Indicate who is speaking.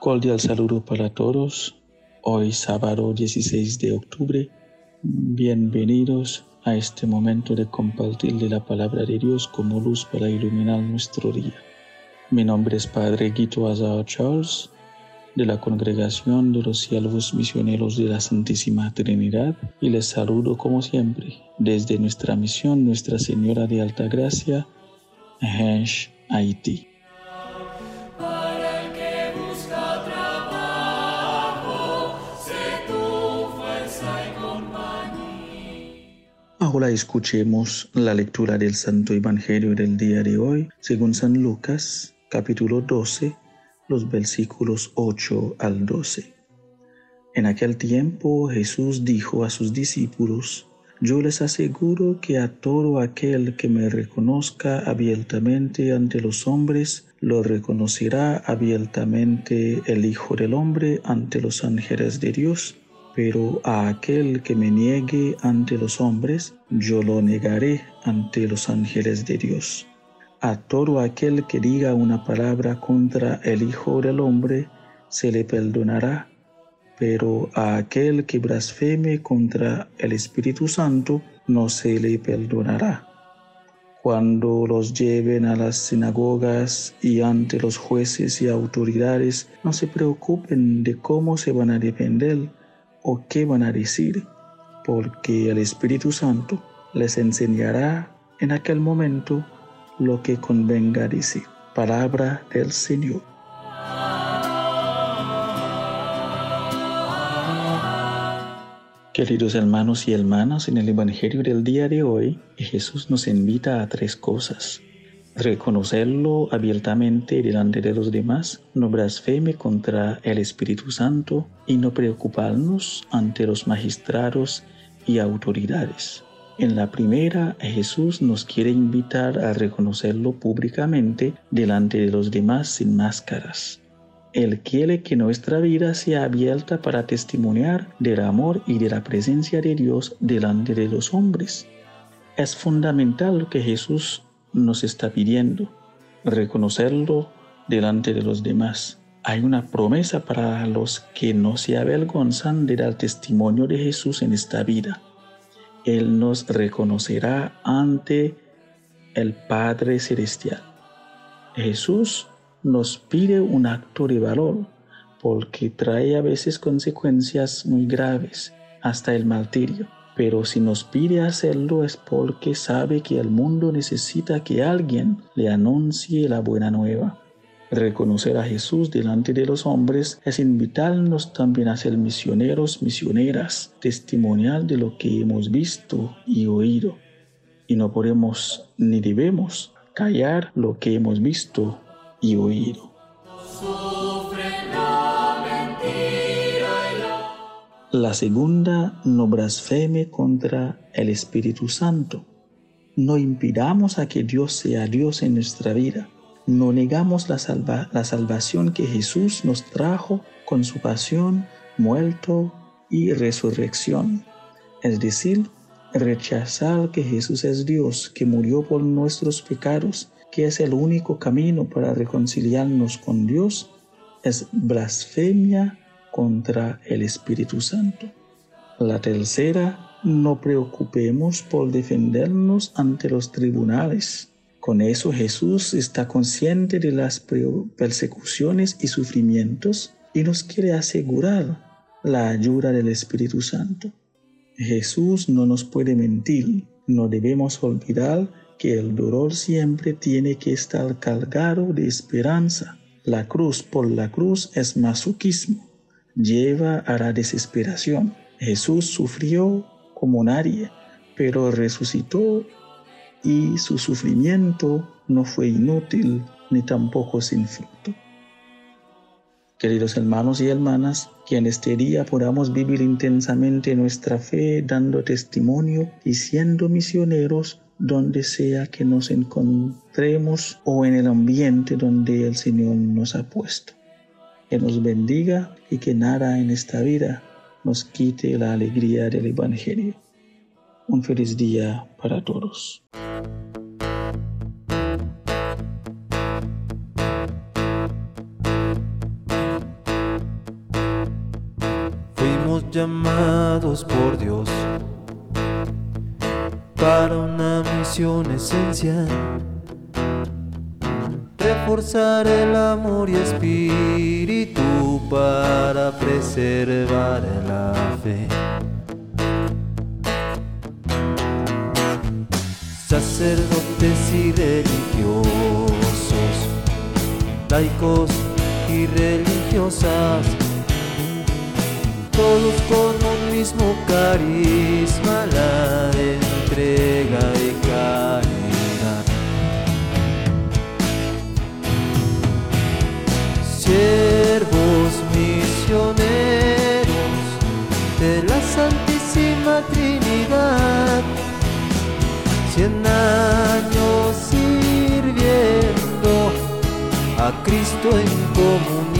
Speaker 1: Cordial saludo para todos. Hoy sábado 16 de octubre. Bienvenidos a este momento de compartir de la palabra de Dios como luz para iluminar nuestro día. Mi nombre es Padre Guito Azar Charles, de la Congregación de los Siervos Misioneros de la Santísima Trinidad, y les saludo como siempre desde nuestra misión Nuestra Señora de Alta Gracia, Hensh, Haití. Ahora escuchemos la lectura del Santo Evangelio del día de hoy, según San Lucas, capítulo 12, los versículos 8 al 12. En aquel tiempo Jesús dijo a sus discípulos, Yo les aseguro que a todo aquel que me reconozca abiertamente ante los hombres, lo reconocerá abiertamente el Hijo del Hombre ante los ángeles de Dios. Pero a aquel que me niegue ante los hombres, yo lo negaré ante los ángeles de Dios. A todo aquel que diga una palabra contra el Hijo del Hombre, se le perdonará, pero a aquel que blasfeme contra el Espíritu Santo, no se le perdonará. Cuando los lleven a las sinagogas y ante los jueces y autoridades, no se preocupen de cómo se van a defender o qué van a decir, porque el Espíritu Santo les enseñará en aquel momento lo que convenga decir. Palabra del Señor. Queridos hermanos y hermanas, en el Evangelio del día de hoy, Jesús nos invita a tres cosas. Reconocerlo abiertamente delante de los demás, no blasfeme contra el Espíritu Santo y no preocuparnos ante los magistrados y autoridades. En la primera, Jesús nos quiere invitar a reconocerlo públicamente delante de los demás sin máscaras. Él quiere que nuestra vida sea abierta para testimoniar del amor y de la presencia de Dios delante de los hombres. Es fundamental lo que Jesús nos está pidiendo, reconocerlo delante de los demás. Hay una promesa para los que no se avergonzan de dar testimonio de Jesús en esta vida. Él nos reconocerá ante el Padre Celestial. Jesús nos pide un acto de valor porque trae a veces consecuencias muy graves, hasta el martirio. Pero si nos pide hacerlo es porque sabe que el mundo necesita que alguien le anuncie la buena nueva. Reconocer a Jesús delante de los hombres es invitarnos también a ser misioneros, misioneras, testimonial de lo que hemos visto y oído. Y no podemos ni debemos callar lo que hemos visto y oído.
Speaker 2: La
Speaker 1: segunda, no blasfeme contra el Espíritu Santo. No impidamos a que Dios sea Dios en nuestra vida. No negamos la, salva- la salvación que Jesús nos trajo con su pasión, muerto y resurrección. Es decir, rechazar que Jesús es Dios, que murió por nuestros pecados, que es el único camino para reconciliarnos con Dios, es blasfemia contra el Espíritu Santo. La tercera, no preocupemos por defendernos ante los tribunales. Con eso Jesús está consciente de las persecuciones y sufrimientos y nos quiere asegurar la ayuda del Espíritu Santo. Jesús no nos puede mentir. No debemos olvidar que el dolor siempre tiene que estar cargado de esperanza. La cruz por la cruz es masoquismo. Lleva a la desesperación. Jesús sufrió como nadie, pero resucitó y su sufrimiento no fue inútil ni tampoco sin fruto. Queridos hermanos y hermanas, que en este día podamos vivir intensamente nuestra fe, dando testimonio y siendo misioneros donde sea que nos encontremos o en el ambiente donde el Señor nos ha puesto. que nos bendiga y que nada en esta vida nos quite la alegría del Evangelio. Un feliz día para todos.
Speaker 3: Llamados por Dios para una misión esencial reforzar el amor y espíritu para preservar la fe. Sacerdotes y religiosos, laicos y religiosas, todos con un mismo carisma, la entrega y caridad. Siervos misioneros de la Santísima Trinidad, cien años sirviendo a Cristo en comunidad.